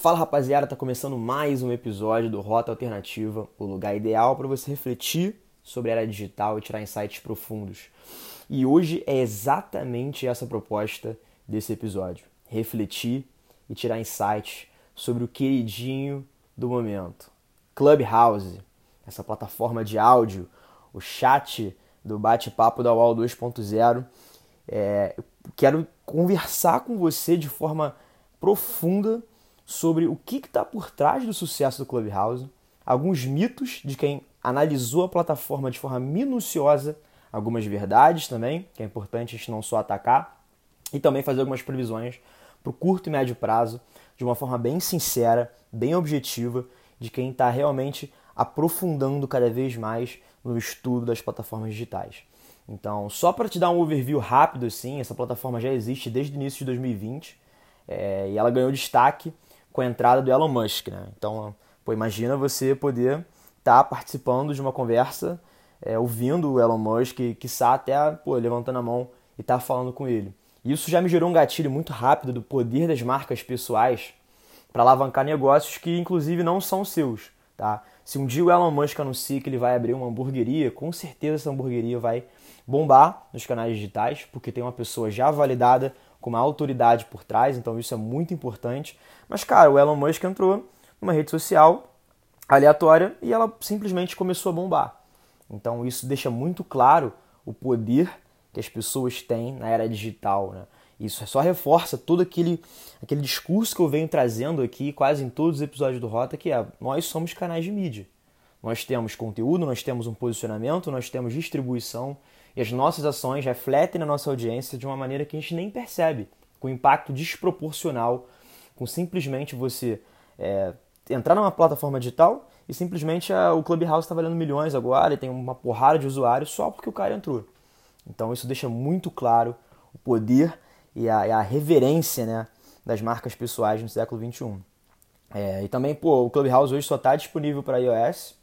Fala rapaziada, tá começando mais um episódio do Rota Alternativa, o lugar ideal para você refletir sobre a era digital e tirar insights profundos. E hoje é exatamente essa proposta desse episódio: refletir e tirar insights sobre o queridinho do momento, Clubhouse, essa plataforma de áudio, o chat do bate-papo da UOL 2.0. É, quero conversar com você de forma profunda sobre o que está por trás do sucesso do Clubhouse, alguns mitos de quem analisou a plataforma de forma minuciosa, algumas verdades também, que é importante a gente não só atacar, e também fazer algumas previsões para o curto e médio prazo, de uma forma bem sincera, bem objetiva, de quem está realmente aprofundando cada vez mais no estudo das plataformas digitais. Então, só para te dar um overview rápido, assim, essa plataforma já existe desde o início de 2020 é, e ela ganhou destaque com a entrada do Elon Musk, né? Então, pô, imagina você poder estar tá participando de uma conversa, é, ouvindo o Elon Musk, que quiçá até pô, levantando a mão e estar tá falando com ele. Isso já me gerou um gatilho muito rápido do poder das marcas pessoais para alavancar negócios que, inclusive, não são seus, tá? Se um dia o Elon Musk anuncia que ele vai abrir uma hamburgueria, com certeza essa hamburgueria vai bombar nos canais digitais, porque tem uma pessoa já validada com uma autoridade por trás, então isso é muito importante. Mas, cara, o Elon Musk entrou numa rede social aleatória e ela simplesmente começou a bombar. Então, isso deixa muito claro o poder que as pessoas têm na era digital, né? Isso só reforça todo aquele, aquele discurso que eu venho trazendo aqui quase em todos os episódios do Rota, que é nós somos canais de mídia. Nós temos conteúdo, nós temos um posicionamento, nós temos distribuição e as nossas ações refletem na nossa audiência de uma maneira que a gente nem percebe, com impacto desproporcional, com simplesmente você é, entrar numa plataforma digital e simplesmente a, o Clubhouse está valendo milhões agora e tem uma porrada de usuários só porque o cara entrou. Então isso deixa muito claro o poder e a, e a reverência né, das marcas pessoais no século XXI. É, e também, pô, o Clubhouse hoje só está disponível para iOS,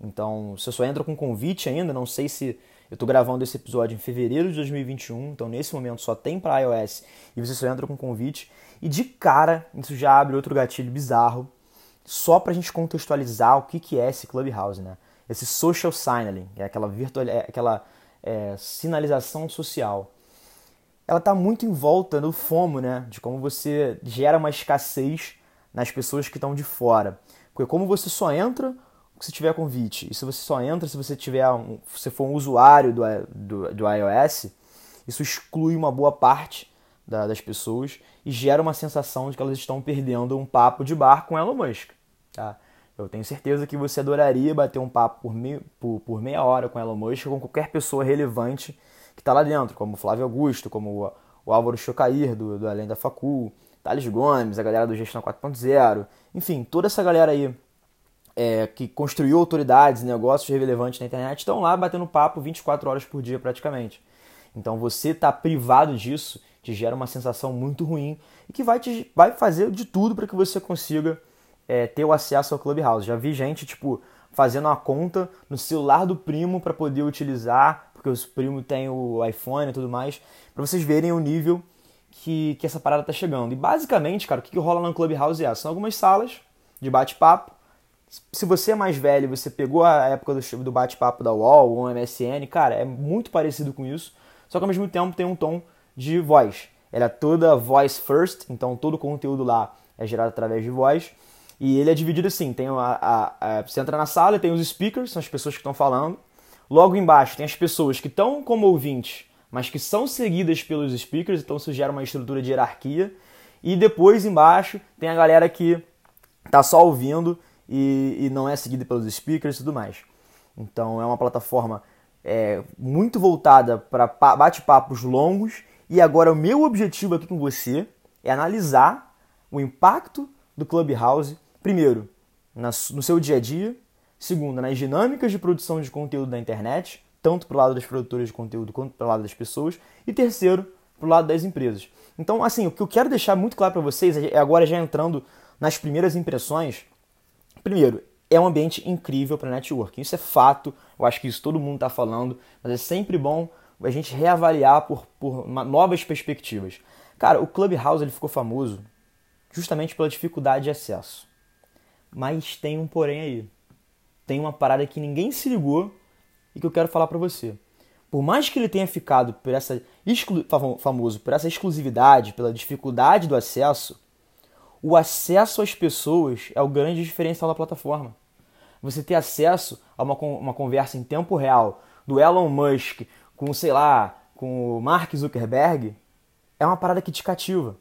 então você só entra com convite ainda, não sei se eu estou gravando esse episódio em fevereiro de 2021, então nesse momento só tem para iOS e você só entra com convite. E de cara, isso já abre outro gatilho bizarro, só para a gente contextualizar o que, que é esse Clubhouse, né? Esse social signaling, é aquela, virtual, é aquela é, sinalização social. Ela está muito em volta do FOMO, né? De como você gera uma escassez nas pessoas que estão de fora. Porque como você só entra se tiver convite. E se você só entra se você tiver um, se for um usuário do, do, do iOS, isso exclui uma boa parte da, das pessoas e gera uma sensação de que elas estão perdendo um papo de bar com Elon Musk. Tá? Eu tenho certeza que você adoraria bater um papo por, mei, por, por meia hora com Elon Musk com qualquer pessoa relevante que está lá dentro, como Flávio Augusto, como o, o Álvaro Chocair, do, do Além da Facul, Thales Gomes, a galera do Gestão 4.0, enfim, toda essa galera aí é, que construiu autoridades, negócios relevantes na internet, estão lá batendo papo 24 horas por dia praticamente. Então você está privado disso te gera uma sensação muito ruim e que vai, te, vai fazer de tudo para que você consiga é, ter o acesso ao Clubhouse. Já vi gente tipo fazendo uma conta no celular do primo para poder utilizar, porque o primo tem o iPhone e tudo mais, para vocês verem o nível que, que essa parada tá chegando. E basicamente, cara, o que, que rola no Clubhouse é? São algumas salas de bate-papo se você é mais velho, você pegou a época do, do bate-papo da UOL ou MSN, cara, é muito parecido com isso, só que ao mesmo tempo tem um tom de voz. Ela é toda voice first, então todo o conteúdo lá é gerado através de voz. E ele é dividido assim: tem a, a, a, você entra na sala e tem os speakers, são as pessoas que estão falando. Logo embaixo tem as pessoas que estão como ouvintes, mas que são seguidas pelos speakers, então isso gera uma estrutura de hierarquia. E depois embaixo tem a galera que está só ouvindo e, e não é seguida pelos speakers e tudo mais. Então é uma plataforma é, muito voltada para bate-papos longos. E agora o meu objetivo aqui com você é analisar o impacto do Clubhouse, primeiro, no seu dia a dia, segundo, nas dinâmicas de produção de conteúdo da internet, tanto para o lado das produtoras de conteúdo quanto para o lado das pessoas, e terceiro, para o lado das empresas. Então, assim, o que eu quero deixar muito claro para vocês é agora já entrando nas primeiras impressões Primeiro, é um ambiente incrível para networking. Isso é fato, eu acho que isso todo mundo está falando, mas é sempre bom a gente reavaliar por, por novas perspectivas. Cara, o Clubhouse ele ficou famoso justamente pela dificuldade de acesso. Mas tem um porém aí. Tem uma parada que ninguém se ligou e que eu quero falar para você. Por mais que ele tenha ficado por essa famoso por essa exclusividade, pela dificuldade do acesso, o acesso às pessoas é o grande diferencial da plataforma. Você ter acesso a uma, uma conversa em tempo real do Elon Musk com, sei lá, com o Mark Zuckerberg é uma parada que te cativa.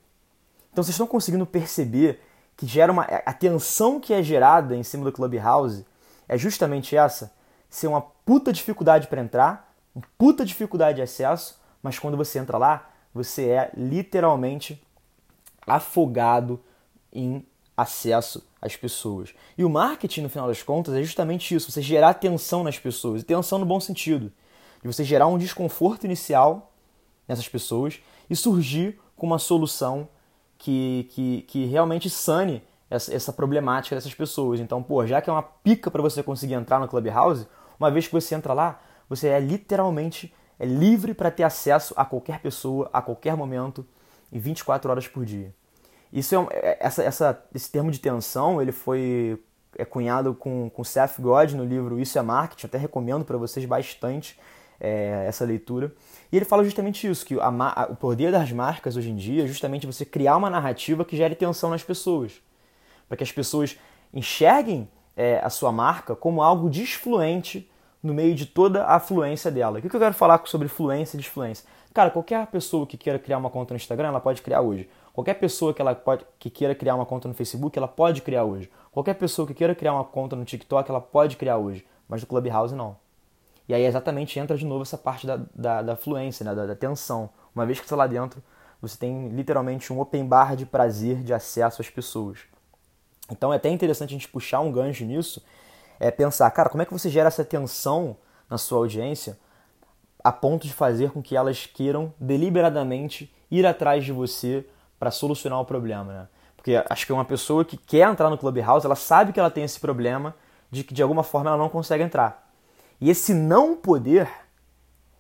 Então vocês estão conseguindo perceber que gera uma. A tensão que é gerada em cima do Clubhouse é justamente essa: ser uma puta dificuldade para entrar, uma puta dificuldade de acesso, mas quando você entra lá, você é literalmente afogado em acesso às pessoas. E o marketing, no final das contas, é justamente isso: você gerar tensão nas pessoas, e tensão no bom sentido, de você gerar um desconforto inicial nessas pessoas e surgir com uma solução que, que, que realmente sane essa, essa problemática dessas pessoas. Então, pô, já que é uma pica para você conseguir entrar no Clubhouse, uma vez que você entra lá, você é literalmente é livre para ter acesso a qualquer pessoa, a qualquer momento, e 24 horas por dia. Isso é, é, essa, essa, esse termo de tensão ele foi é cunhado com, com Seth Godin no livro Isso é Marketing, até recomendo para vocês bastante é, essa leitura. E ele fala justamente isso, que a, a, o poder das marcas hoje em dia é justamente você criar uma narrativa que gere tensão nas pessoas. Para que as pessoas enxerguem é, a sua marca como algo desfluente no meio de toda a fluência dela. O que eu quero falar sobre fluência e desfluência? Cara, qualquer pessoa que queira criar uma conta no Instagram, ela pode criar hoje. Qualquer pessoa que, ela pode, que queira criar uma conta no Facebook, ela pode criar hoje. Qualquer pessoa que queira criar uma conta no TikTok, ela pode criar hoje. Mas no Clubhouse, não. E aí exatamente entra de novo essa parte da, da, da fluência, né? da, da tensão. Uma vez que você está lá dentro, você tem literalmente um open bar de prazer de acesso às pessoas. Então é até interessante a gente puxar um gancho nisso, é pensar, cara, como é que você gera essa tensão na sua audiência a ponto de fazer com que elas queiram deliberadamente ir atrás de você para solucionar o problema, né? Porque acho que uma pessoa que quer entrar no Clubhouse, ela sabe que ela tem esse problema de que de alguma forma ela não consegue entrar. E esse não poder,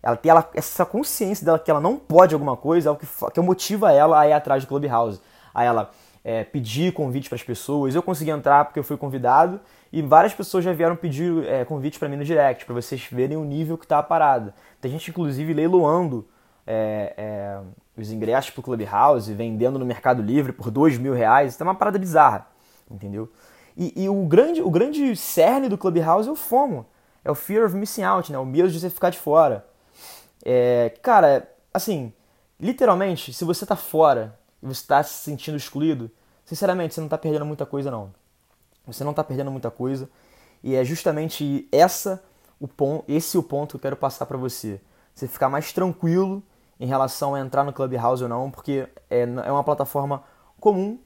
ela tem ela, essa consciência dela que ela não pode alguma coisa, é o que, que motiva ela a ir atrás do Clubhouse. A ela é, pedir convite para as pessoas. Eu consegui entrar porque eu fui convidado e várias pessoas já vieram pedir é, convite para mim no direct, para vocês verem o nível que está a parada. Tem gente, inclusive, leiloando é, é, os ingressos para o Clubhouse, vendendo no Mercado Livre por dois mil reais. Isso é uma parada bizarra, entendeu? E, e, o, grande, o grande cerne do Clubhouse é o FOMO. É o fear of missing out, né? O medo de você ficar de fora. É, cara, assim, literalmente, se você tá fora e você está se sentindo excluído, sinceramente, você não está perdendo muita coisa, não. Você não está perdendo muita coisa. E é justamente essa o ponto, esse o ponto que eu quero passar para você. Você ficar mais tranquilo em relação a entrar no Clubhouse ou não, porque é, é uma plataforma comum,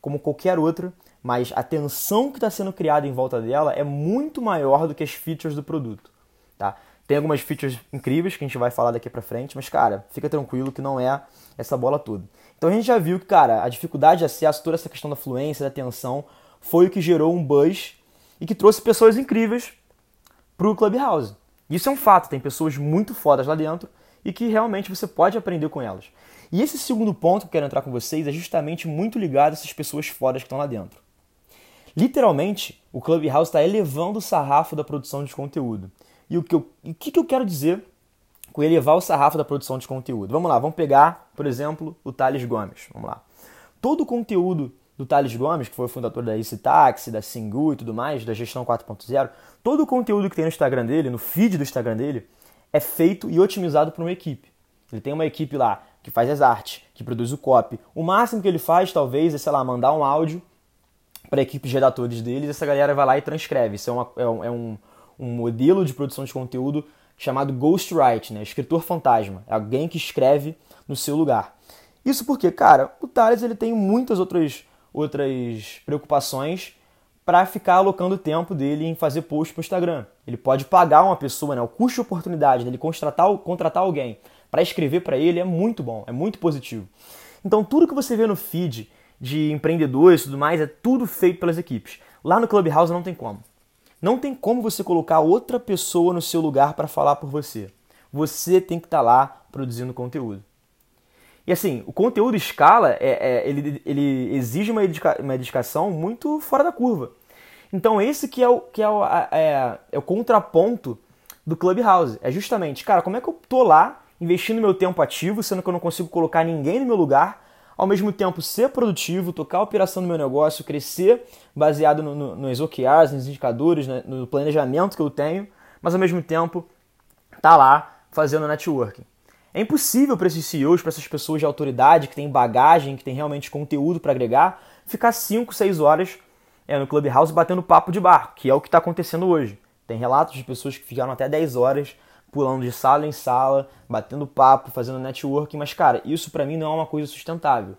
como qualquer outra, mas a tensão que está sendo criada em volta dela é muito maior do que as features do produto, tá? Tem algumas features incríveis que a gente vai falar daqui para frente, mas cara, fica tranquilo que não é essa bola toda. Então a gente já viu que, cara, a dificuldade de acesso, toda essa questão da fluência, da tensão, foi o que gerou um buzz e que trouxe pessoas incríveis pro Clubhouse. Isso é um fato, tem pessoas muito fodas lá dentro e que realmente você pode aprender com elas. E esse segundo ponto que eu quero entrar com vocês é justamente muito ligado a essas pessoas fodas que estão lá dentro. Literalmente, o Clubhouse está elevando o sarrafo da produção de conteúdo. E o que, eu, que, que eu quero dizer com elevar o sarrafo da produção de conteúdo? Vamos lá, vamos pegar, por exemplo, o Thales Gomes. Vamos lá. Todo o conteúdo do Thales Gomes, que foi o fundador da Easy Taxi, da Singu e tudo mais, da Gestão 4.0, todo o conteúdo que tem no Instagram dele, no feed do Instagram dele, é feito e otimizado por uma equipe. Ele tem uma equipe lá que faz as artes, que produz o copy. O máximo que ele faz, talvez, é, sei lá, mandar um áudio para a equipe de redatores deles, essa galera vai lá e transcreve. Isso é, uma, é, um, é um, um, modelo de produção de conteúdo chamado ghostwrite, né? escritor fantasma. É alguém que escreve no seu lugar. Isso porque, cara, o Thales ele tem muitas outras, outras preocupações para ficar alocando o tempo dele em fazer post para o Instagram. Ele pode pagar uma pessoa, né? o custo de oportunidade dele contratar, contratar alguém para escrever para ele é muito bom, é muito positivo. Então, tudo que você vê no feed de empreendedores e tudo mais, é tudo feito pelas equipes. Lá no Clubhouse não tem como. Não tem como você colocar outra pessoa no seu lugar para falar por você. Você tem que estar tá lá produzindo conteúdo. E assim, o conteúdo escala, é, é ele, ele exige uma, uma dedicação muito fora da curva. Então esse que é o, que é o, é, é o contraponto do Clubhouse. É justamente, cara, como é que eu tô lá investindo meu tempo ativo, sendo que eu não consigo colocar ninguém no meu lugar, ao mesmo tempo ser produtivo, tocar a operação do meu negócio, crescer baseado no, no, nos OKRs, nos indicadores, né, no planejamento que eu tenho, mas ao mesmo tempo tá lá fazendo networking. É impossível para esses CEOs, para essas pessoas de autoridade que têm bagagem, que têm realmente conteúdo para agregar, ficar 5, 6 horas é, no Clubhouse batendo papo de bar, que é o que está acontecendo hoje. Tem relatos de pessoas que ficaram até 10 horas pulando de sala em sala, batendo papo, fazendo networking, mas cara, isso para mim não é uma coisa sustentável.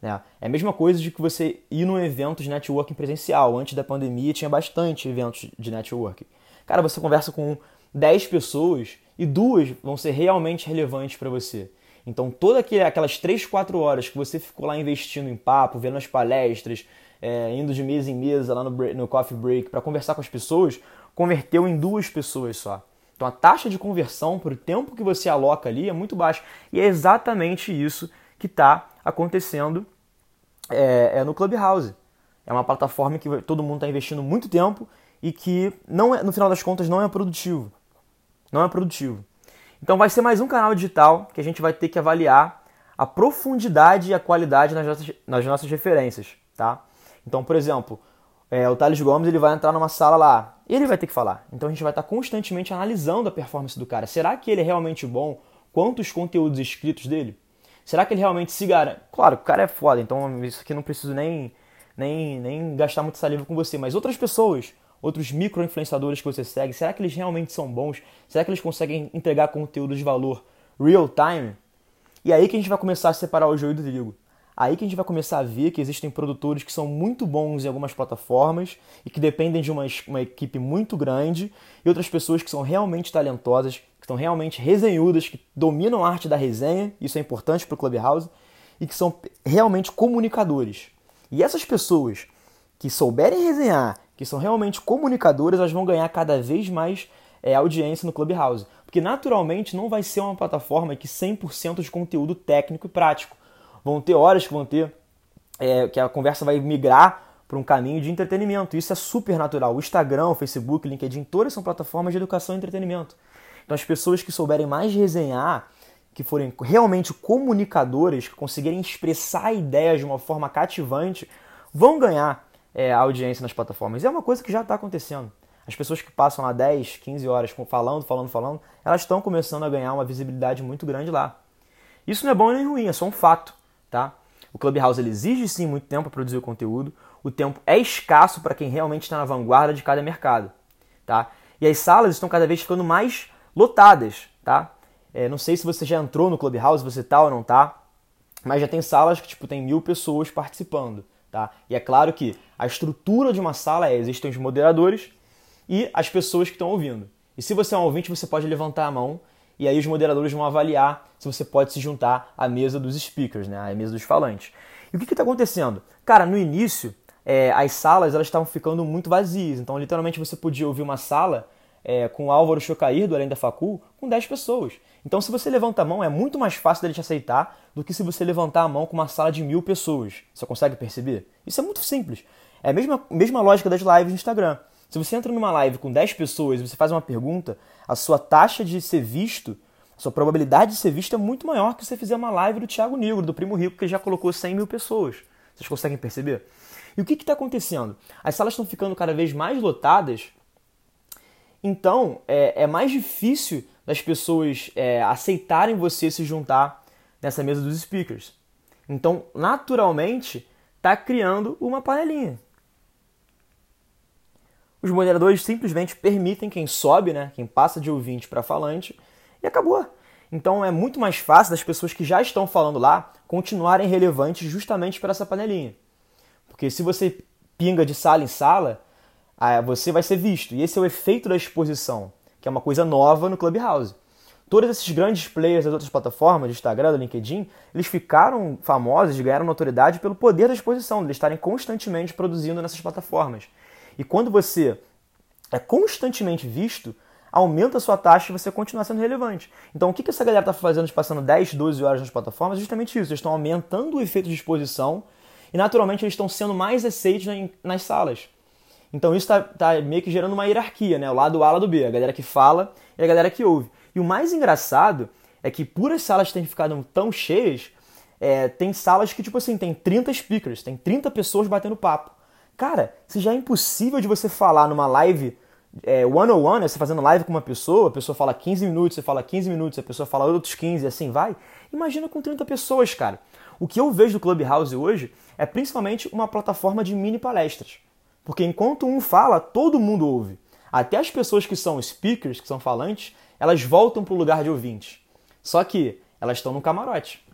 Né? É a mesma coisa de que você ir num evento de networking presencial. Antes da pandemia tinha bastante eventos de networking. Cara, você conversa com 10 pessoas e duas vão ser realmente relevantes para você. Então, todas aquelas 3, 4 horas que você ficou lá investindo em papo, vendo as palestras, é, indo de mesa em mesa lá no, no coffee break para conversar com as pessoas, converteu em duas pessoas só. Então, a taxa de conversão para o tempo que você aloca ali é muito baixa. E é exatamente isso que está acontecendo é, é no Clubhouse. É uma plataforma que todo mundo está investindo muito tempo e que, não é, no final das contas, não é produtivo não é produtivo. Então vai ser mais um canal digital que a gente vai ter que avaliar a profundidade e a qualidade nas nossas, nas nossas referências, tá? Então, por exemplo, é, o Thales Gomes ele vai entrar numa sala lá, ele vai ter que falar. Então a gente vai estar constantemente analisando a performance do cara. Será que ele é realmente bom? Quantos conteúdos escritos dele? Será que ele realmente se garante? Claro, o cara é foda, então isso aqui não preciso nem, nem, nem gastar muito saliva com você. Mas outras pessoas outros micro-influenciadores que você segue, será que eles realmente são bons? Será que eles conseguem entregar conteúdo de valor real time? E aí que a gente vai começar a separar o joio do trigo. Aí que a gente vai começar a ver que existem produtores que são muito bons em algumas plataformas e que dependem de uma, uma equipe muito grande e outras pessoas que são realmente talentosas, que estão realmente resenhudas, que dominam a arte da resenha, isso é importante para o Clubhouse, e que são realmente comunicadores. E essas pessoas que souberem resenhar, que são realmente comunicadoras, elas vão ganhar cada vez mais é, audiência no Clubhouse. Porque naturalmente não vai ser uma plataforma que 100% de conteúdo técnico e prático. Vão ter horas que vão ter é, que a conversa vai migrar para um caminho de entretenimento. Isso é super natural. O Instagram, o Facebook, o LinkedIn, todas são plataformas de educação e entretenimento. Então as pessoas que souberem mais resenhar, que forem realmente comunicadoras, que conseguirem expressar ideias de uma forma cativante, vão ganhar é, audiência nas plataformas. E é uma coisa que já está acontecendo. As pessoas que passam lá 10, 15 horas falando, falando, falando, elas estão começando a ganhar uma visibilidade muito grande lá. Isso não é bom nem ruim, é só um fato, tá? O Clubhouse ele exige sim muito tempo para produzir o conteúdo. O tempo é escasso para quem realmente está na vanguarda de cada mercado, tá? E as salas estão cada vez ficando mais lotadas, tá? É, não sei se você já entrou no Clubhouse, você tá ou não tá, mas já tem salas que tipo tem mil pessoas participando. Tá? E é claro que a estrutura de uma sala é: existem os moderadores e as pessoas que estão ouvindo. E se você é um ouvinte, você pode levantar a mão e aí os moderadores vão avaliar se você pode se juntar à mesa dos speakers, né? à mesa dos falantes. E o que está acontecendo? Cara, no início, é, as salas elas estavam ficando muito vazias. Então, literalmente, você podia ouvir uma sala é, com o Álvaro Chocair, do Além da Facul, com 10 pessoas. Então, se você levanta a mão, é muito mais fácil dele te aceitar do que se você levantar a mão com uma sala de mil pessoas. Você consegue perceber? Isso é muito simples. É a mesma, mesma lógica das lives no Instagram. Se você entra numa live com 10 pessoas e você faz uma pergunta, a sua taxa de ser visto, a sua probabilidade de ser visto é muito maior que você fizer uma live do Thiago Negro, do Primo Rico, que já colocou 100 mil pessoas. Vocês conseguem perceber? E o que está acontecendo? As salas estão ficando cada vez mais lotadas então, é, é mais difícil das pessoas é, aceitarem você se juntar nessa mesa dos speakers. Então, naturalmente, está criando uma panelinha. Os moderadores simplesmente permitem quem sobe, né, quem passa de ouvinte para falante, e acabou. Então é muito mais fácil das pessoas que já estão falando lá continuarem relevantes justamente para essa panelinha. Porque se você pinga de sala em sala, você vai ser visto. E esse é o efeito da exposição, que é uma coisa nova no Clubhouse. Todos esses grandes players das outras plataformas, do Instagram, do LinkedIn, eles ficaram famosos, ganharam notoriedade pelo poder da exposição, de eles estarem constantemente produzindo nessas plataformas. E quando você é constantemente visto, aumenta a sua taxa e você continua sendo relevante. Então, o que, essa galera está fazendo de passando 10, 12 horas nas plataformas? Justamente isso. Eles estão aumentando o efeito de exposição e, naturalmente, eles estão sendo mais aceitos nas salas. Então, isso está tá meio que gerando uma hierarquia, né? O lado A, o lado B. A galera que fala e a galera que ouve. E o mais engraçado é que, por as salas terem ficado tão cheias, é, tem salas que, tipo assim, tem 30 speakers, tem 30 pessoas batendo papo. Cara, se já é impossível de você falar numa live é, one on one, né, você fazendo live com uma pessoa, a pessoa fala 15 minutos, você fala 15 minutos, a pessoa fala outros 15 e assim vai. Imagina com 30 pessoas, cara. O que eu vejo do Clubhouse hoje é principalmente uma plataforma de mini palestras. Porque enquanto um fala, todo mundo ouve. Até as pessoas que são speakers, que são falantes, elas voltam para o lugar de ouvintes. Só que elas estão no camarote.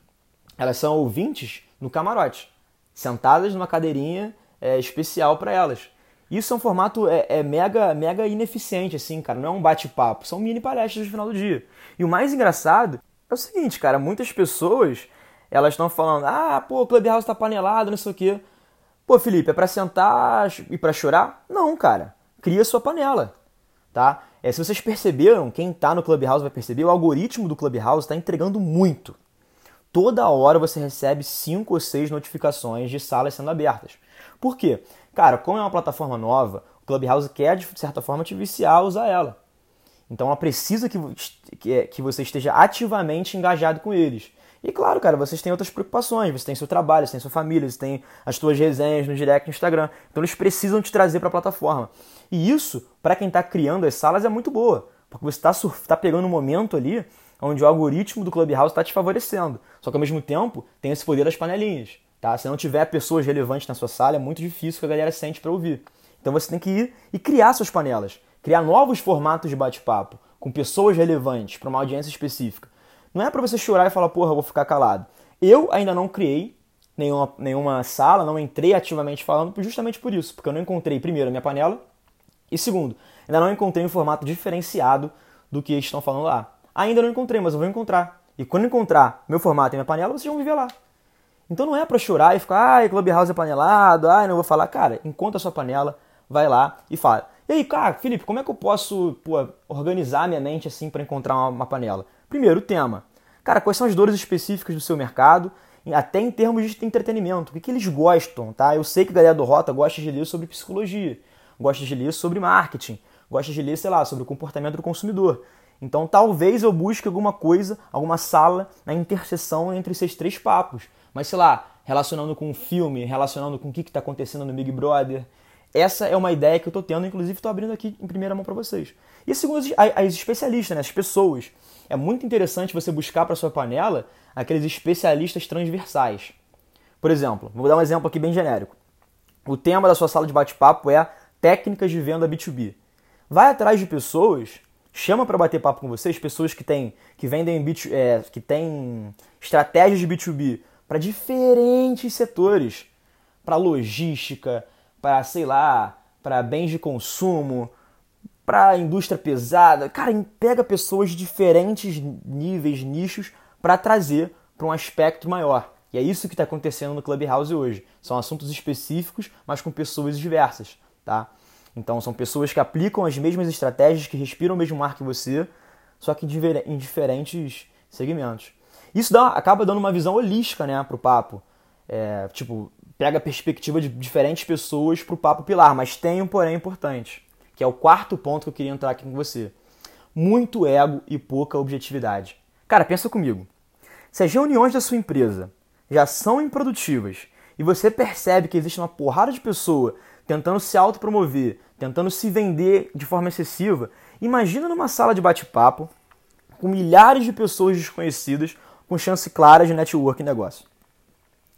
Elas são ouvintes no camarote, sentadas numa cadeirinha é, especial para elas. Isso é um formato é, é, mega, mega ineficiente, assim, cara. Não é um bate-papo, são mini palestras no final do dia. E o mais engraçado é o seguinte, cara, muitas pessoas elas estão falando, ah, pô, o Clubhouse tá panelado, não sei o quê. Pô, Felipe, é pra sentar e pra chorar? Não, cara. Cria sua panela, tá? É, se vocês perceberam, quem tá no Clubhouse vai perceber, o algoritmo do Clubhouse está entregando muito. Toda hora você recebe cinco ou seis notificações de salas sendo abertas. Por quê? Cara, como é uma plataforma nova, o Clubhouse quer, de certa forma, te viciar a usar ela. Então ela precisa que, que, que você esteja ativamente engajado com eles. E claro, cara, vocês têm outras preocupações, você tem seu trabalho, você tem sua família, você tem as suas resenhas no direct no Instagram. Então eles precisam te trazer para a plataforma. E isso, para quem está criando as salas, é muito boa. Porque você está tá pegando um momento ali onde o algoritmo do Clubhouse está te favorecendo. Só que ao mesmo tempo tem esse poder das panelinhas. Tá? Se não tiver pessoas relevantes na sua sala, é muito difícil que a galera sente para ouvir. Então você tem que ir e criar suas panelas, criar novos formatos de bate-papo com pessoas relevantes para uma audiência específica. Não é para você chorar e falar, porra, vou ficar calado. Eu ainda não criei nenhuma, nenhuma sala, não entrei ativamente falando justamente por isso, porque eu não encontrei, primeiro, a minha panela e, segundo, ainda não encontrei um formato diferenciado do que eles estão falando lá. Ainda não encontrei, mas eu vou encontrar. E quando encontrar meu formato e minha panela, vocês vão me ver lá. Então não é para chorar e ficar, ai, Clubhouse é panelado, ai, não vou falar. Cara, encontra a sua panela, vai lá e fala. E aí, cara, Felipe, como é que eu posso pô, organizar minha mente assim para encontrar uma, uma, panela? Primeiro, tema. Cara, quais são as dores específicas do seu mercado, até em termos de entretenimento? O que, que eles gostam, tá? Eu sei que a galera do Rota gosta de ler sobre psicologia, gosta de ler sobre marketing, gosta de ler, sei lá, sobre o comportamento do consumidor. Então talvez eu busque alguma coisa, alguma sala na interseção entre esses três papos mas sei lá, relacionando com um filme, relacionando com o que está acontecendo no Big Brother. Essa é uma ideia que eu estou tendo, inclusive estou abrindo aqui em primeira mão para vocês. E segundo as, as especialistas, né, as pessoas, é muito interessante você buscar para sua panela aqueles especialistas transversais. Por exemplo, vou dar um exemplo aqui bem genérico. O tema da sua sala de bate-papo é técnicas de venda B2B. Vai atrás de pessoas, chama para bater papo com vocês, pessoas que têm que vendem é, que têm estratégias de B2B para diferentes setores, para logística, para sei lá, para bens de consumo, para indústria pesada. Cara, pega pessoas de diferentes níveis, nichos para trazer para um aspecto maior. E é isso que está acontecendo no Clubhouse hoje. São assuntos específicos, mas com pessoas diversas, tá? Então são pessoas que aplicam as mesmas estratégias, que respiram o mesmo ar que você, só que em diferentes segmentos. Isso dá, acaba dando uma visão holística né, para o papo. É, tipo, pega a perspectiva de diferentes pessoas para o papo pilar, mas tem um porém importante, que é o quarto ponto que eu queria entrar aqui com você. Muito ego e pouca objetividade. Cara, pensa comigo. Se as reuniões da sua empresa já são improdutivas e você percebe que existe uma porrada de pessoa tentando se autopromover, tentando se vender de forma excessiva, imagina numa sala de bate-papo com milhares de pessoas desconhecidas com chance clara de network e negócio.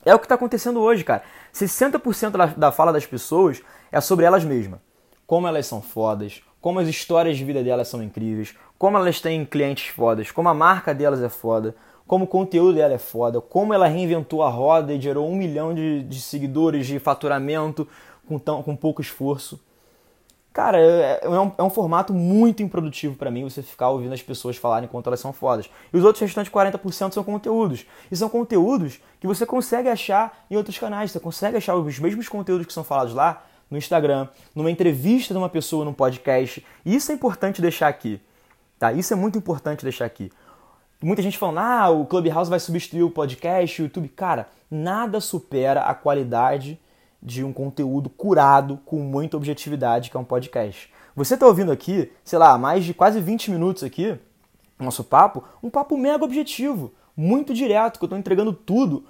É o que está acontecendo hoje, cara. 60% da fala das pessoas é sobre elas mesmas. Como elas são fodas, como as histórias de vida delas são incríveis, como elas têm clientes fodas, como a marca delas é foda, como o conteúdo dela é foda, como ela reinventou a roda e gerou um milhão de, de seguidores de faturamento com, tão, com pouco esforço. Cara, é, é, um, é um formato muito improdutivo para mim você ficar ouvindo as pessoas falarem quanto elas são fodas. E os outros restantes 40% são conteúdos. E são conteúdos que você consegue achar em outros canais. Você consegue achar os mesmos conteúdos que são falados lá no Instagram, numa entrevista de uma pessoa num podcast. E isso é importante deixar aqui. Tá? Isso é muito importante deixar aqui. Muita gente falando, ah, o Clubhouse vai substituir o podcast, o YouTube. Cara, nada supera a qualidade de um conteúdo curado com muita objetividade, que é um podcast. Você está ouvindo aqui, sei lá, mais de quase 20 minutos aqui, nosso papo, um papo mega objetivo, muito direto, que eu estou entregando tudo,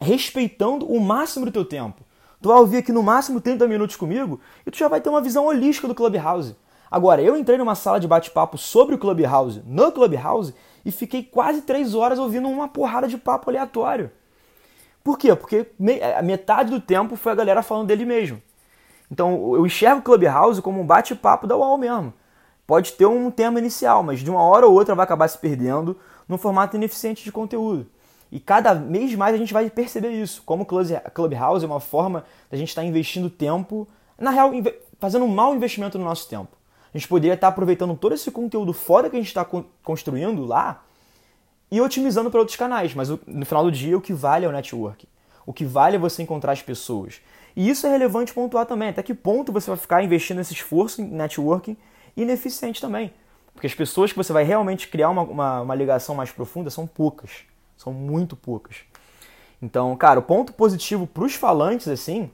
respeitando o máximo do teu tempo. Tu vai ouvir aqui no máximo 30 minutos comigo e tu já vai ter uma visão holística do Clubhouse. Agora, eu entrei numa sala de bate-papo sobre o Clubhouse, no Clubhouse, e fiquei quase três horas ouvindo uma porrada de papo aleatório. Por quê? Porque a metade do tempo foi a galera falando dele mesmo. Então eu enxergo o Clubhouse como um bate-papo da UOL mesmo. Pode ter um tema inicial, mas de uma hora ou outra vai acabar se perdendo num formato ineficiente de conteúdo. E cada mês mais a gente vai perceber isso, como o Clubhouse é uma forma da gente estar investindo tempo, na real, fazendo um mau investimento no nosso tempo. A gente poderia estar aproveitando todo esse conteúdo fora que a gente está construindo lá e otimizando para outros canais, mas no final do dia o que vale é o network. O que vale é você encontrar as pessoas. E isso é relevante pontuar também. Até que ponto você vai ficar investindo esse esforço em networking ineficiente também. Porque as pessoas que você vai realmente criar uma, uma, uma ligação mais profunda são poucas. São muito poucas. Então, cara, o ponto positivo para os falantes, assim,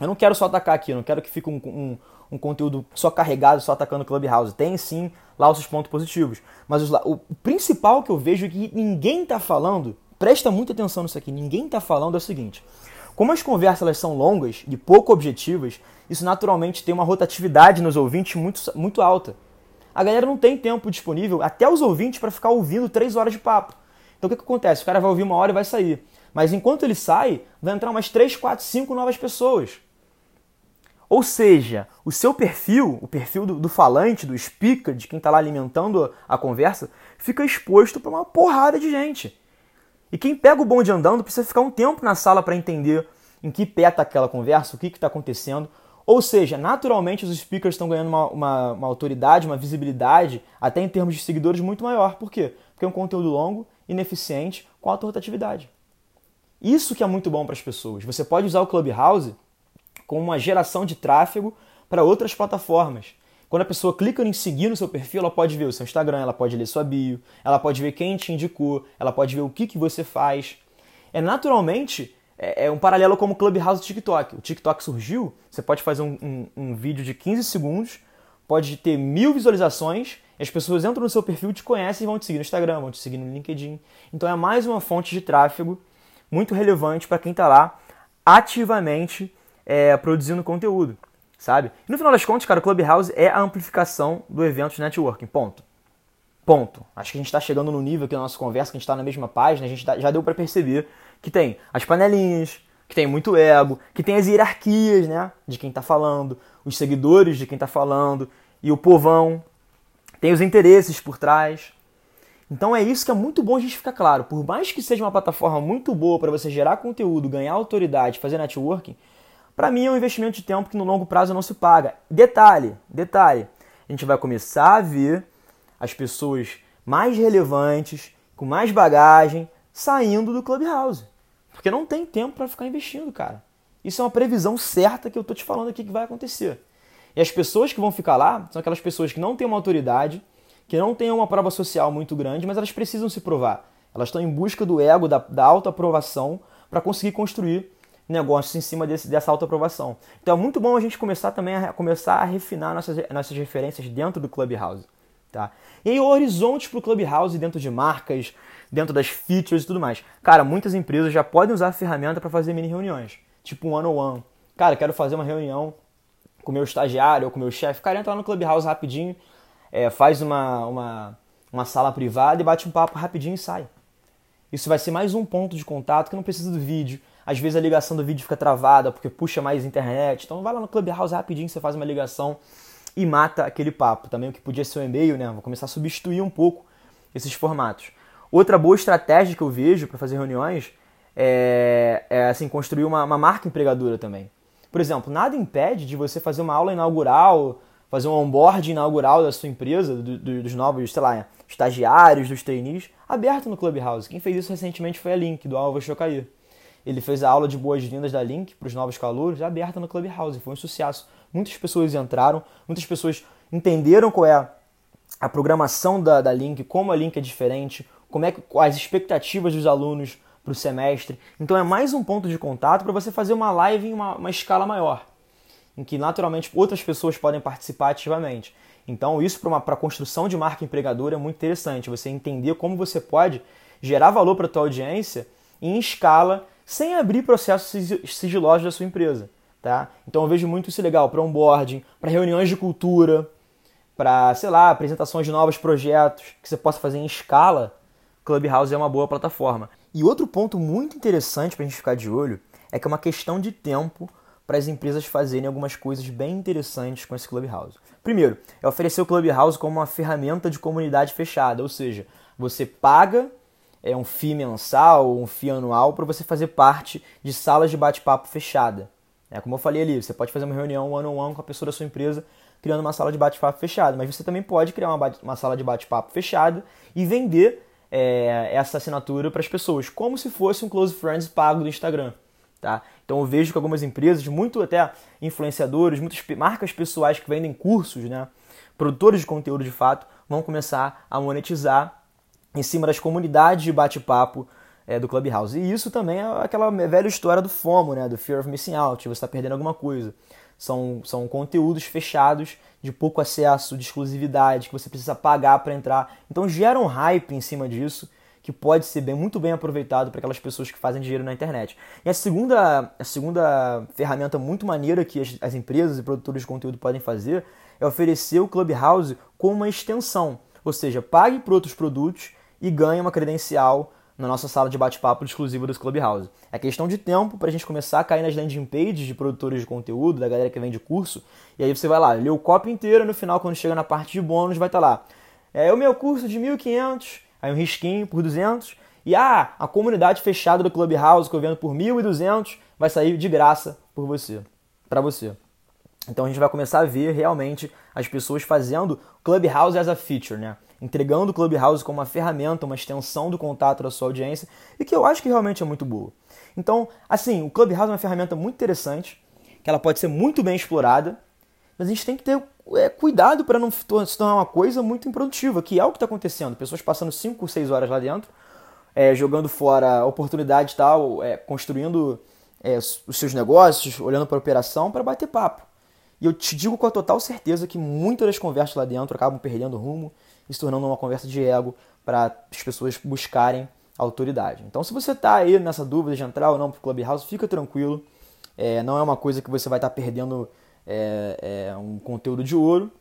eu não quero só atacar aqui, eu não quero que fique um, um, um, conteúdo só carregado, só atacando o Clubhouse. Tem sim os pontos positivos. Mas os, o principal que eu vejo é que ninguém está falando, presta muita atenção nisso aqui, ninguém está falando é o seguinte. Como as conversas elas são longas e pouco objetivas, isso naturalmente tem uma rotatividade nos ouvintes muito, muito alta. A galera não tem tempo disponível, até os ouvintes, para ficar ouvindo três horas de papo. Então o que, que acontece? O cara vai ouvir uma hora e vai sair. Mas enquanto ele sai, vai entrar umas 3, 4, 5 novas pessoas. Ou seja, o seu perfil, o perfil do, do falante, do speaker, de quem está lá alimentando a conversa, fica exposto para uma porrada de gente. E quem pega o bonde andando precisa ficar um tempo na sala para entender em que pé está aquela conversa, o que está acontecendo. Ou seja, naturalmente os speakers estão ganhando uma, uma, uma, autoridade, uma visibilidade, até em termos de seguidores, muito maior. Por quê? Porque é um conteúdo longo, ineficiente, com alta rotatividade. Isso que é muito bom para as pessoas. Você pode usar o Clubhouse como uma geração de tráfego para outras plataformas. Quando a pessoa clica em seguir no seu perfil, ela pode ver o seu Instagram, ela pode ler sua bio, ela pode ver quem te indicou, ela pode ver o que, que você faz. É naturalmente é, é um paralelo como o Clubhouse e TikTok. O TikTok surgiu, você pode fazer um, um, um vídeo de 15 segundos, pode ter mil visualizações, as pessoas entram no seu perfil, te conhecem e vão te seguir no Instagram, vão te seguir no LinkedIn. Então é mais uma fonte de tráfego muito relevante para quem está lá ativamente é, produzindo conteúdo sabe? E no final das contas, cara, o Clubhouse é a amplificação do evento de networking, ponto. Ponto. Acho que a gente está chegando no nível aqui na nossa conversa, que a gente está na mesma página, a gente já deu para perceber que tem as panelinhas, que tem muito ego, que tem as hierarquias, né, de quem está falando, os seguidores de quem está falando e o povão, tem os interesses por trás. Então é isso que é muito bom a gente ficar claro. Por mais que seja uma plataforma muito boa para você gerar conteúdo, ganhar autoridade, fazer networking, para mim é um investimento de tempo que no longo prazo não se paga. Detalhe, detalhe, a gente vai começar a ver as pessoas mais relevantes, com mais bagagem, saindo do Clubhouse. Porque não tem tempo para ficar investindo, cara. Isso é uma previsão certa que eu tô te falando aqui que vai acontecer. E as pessoas que vão ficar lá são aquelas pessoas que não têm uma autoridade, que não têm uma prova social muito grande, mas elas precisam se provar. Elas estão em busca do ego, da, da autoaprovação, para conseguir construir negócios em cima desse, dessa autoaprovação. Então é muito bom a gente começar também a começar a refinar nossas, nossas referências dentro do Clubhouse. Tá? E aí, horizontes para o Clubhouse dentro de marcas, dentro das features e tudo mais. Cara, muitas empresas já podem usar a ferramenta para fazer mini reuniões, tipo um one-on-one. -on -one. Cara, quero fazer uma reunião com meu estagiário ou com meu chefe. Cara, entra lá no Clubhouse rapidinho, é, faz uma, uma, uma sala privada e bate um papo rapidinho e sai. Isso vai ser mais um ponto de contato que não precisa do vídeo, às vezes a ligação do vídeo fica travada porque puxa mais internet. Então vai lá no Clubhouse rapidinho, você faz uma ligação e mata aquele papo. Também o que podia ser o e-mail, né? Vou começar a substituir um pouco esses formatos. Outra boa estratégia que eu vejo para fazer reuniões é, é, assim, construir uma, uma marca empregadora também. Por exemplo, nada impede de você fazer uma aula inaugural, fazer um onboard inaugural da sua empresa, do, do, dos novos, sei lá, estagiários, dos trainees, aberto no Clubhouse. Quem fez isso recentemente foi a Link, do Alva Chocaí. Ele fez a aula de boas-vindas da Link para os novos calouros, aberta no Clubhouse. Foi um sucesso. Muitas pessoas entraram, muitas pessoas entenderam qual é a programação da, da Link, como a Link é diferente, como é que as expectativas dos alunos para o semestre. Então é mais um ponto de contato para você fazer uma live em uma, uma escala maior, em que naturalmente outras pessoas podem participar ativamente. Então isso para a construção de marca empregadora é muito interessante, você entender como você pode gerar valor para a tua audiência em escala sem abrir processos sigilosos da sua empresa. Tá? Então eu vejo muito isso legal para onboarding, para reuniões de cultura, para, sei lá, apresentações de novos projetos que você possa fazer em escala, Clubhouse é uma boa plataforma. E outro ponto muito interessante para a gente ficar de olho é que é uma questão de tempo para as empresas fazerem algumas coisas bem interessantes com esse Clubhouse. Primeiro, é oferecer o Clubhouse como uma ferramenta de comunidade fechada, ou seja, você paga é um FII mensal ou um FII anual para você fazer parte de salas de bate-papo fechada. É, como eu falei ali, você pode fazer uma reunião one-on-one -on -one com a pessoa da sua empresa criando uma sala de bate-papo fechada, mas você também pode criar uma, uma sala de bate-papo fechada e vender é, essa assinatura para as pessoas, como se fosse um Close Friends pago do Instagram. Tá? Então eu vejo que algumas empresas, muito até influenciadores, muitas marcas pessoais que vendem cursos, né, produtores de conteúdo de fato, vão começar a monetizar em cima das comunidades de bate-papo é, do Clubhouse. E isso também é aquela velha história do FOMO, né, do Fear of Missing Out, você está perdendo alguma coisa. São, são conteúdos fechados, de pouco acesso, de exclusividade, que você precisa pagar para entrar. Então gera um hype em cima disso que pode ser bem, muito bem aproveitado para aquelas pessoas que fazem dinheiro na internet. E a segunda, a segunda ferramenta muito maneira que as, as empresas e produtores de conteúdo podem fazer é oferecer o Clubhouse como uma extensão. Ou seja, pague por outros produtos e ganhe uma credencial na nossa sala de bate-papo exclusiva do Clubhouse. É questão de tempo para a gente começar a cair nas landing pages de produtores de conteúdo, da galera que vende curso, e aí você vai lá, lê o copy inteiro, no final, quando chega na parte de bônus, vai estar tá lá. É o meu curso de 1.500, aí um risquinho por 200, e ah, a comunidade fechada do Clubhouse que eu vendo por 1.200 vai sair de graça por você, para você. Então a gente vai começar a ver realmente as pessoas fazendo Clubhouse as a feature, né? entregando o Clubhouse como uma ferramenta, uma extensão do contato da sua audiência e que eu acho que realmente é muito boa. Então, assim, o Clubhouse é uma ferramenta muito interessante, que ela pode ser muito bem explorada, mas a gente tem que ter é, cuidado para não se tornar uma coisa muito improdutiva, que é o que está acontecendo. Pessoas passando 5, 6 horas lá dentro, é, jogando fora oportunidade e tal, é, construindo é, os seus negócios, olhando para a operação para bater papo. E eu te digo com a total certeza que muitas das conversas lá dentro acabam perdendo rumo e se tornando uma conversa de ego para as pessoas buscarem autoridade. Então, se você está aí nessa dúvida de entrar ou não para o Clubhouse, fica tranquilo. É, não é uma coisa que você vai estar tá perdendo é, é, um conteúdo de ouro.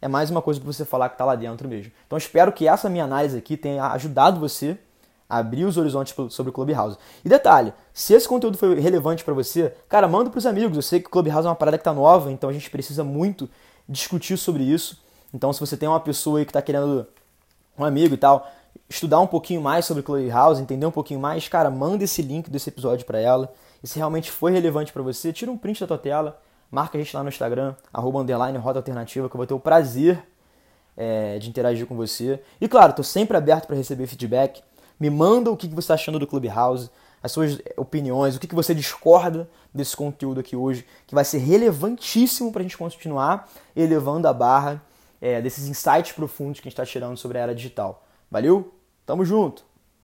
É mais uma coisa para você falar que está lá dentro mesmo. Então, espero que essa minha análise aqui tenha ajudado você abrir os horizontes sobre o Clubhouse. E detalhe, se esse conteúdo foi relevante para você, cara, manda para os amigos. Eu sei que o Clubhouse é uma parada que está nova, então a gente precisa muito discutir sobre isso. Então, se você tem uma pessoa aí que está querendo um amigo e tal, estudar um pouquinho mais sobre Clubhouse, entender um pouquinho mais, cara, manda esse link desse episódio para ela. E se realmente foi relevante para você, tira um print da tua tela, marca a gente lá no Instagram, arroba underline Rota Alternativa, que eu vou ter o prazer é, de interagir com você. E claro, estou sempre aberto para receber feedback. Me manda o que você está achando do Clubhouse, as suas opiniões, o que você discorda desse conteúdo aqui hoje, que vai ser relevantíssimo para a gente continuar elevando a barra é, desses insights profundos que a gente está tirando sobre a era digital. Valeu? Tamo junto!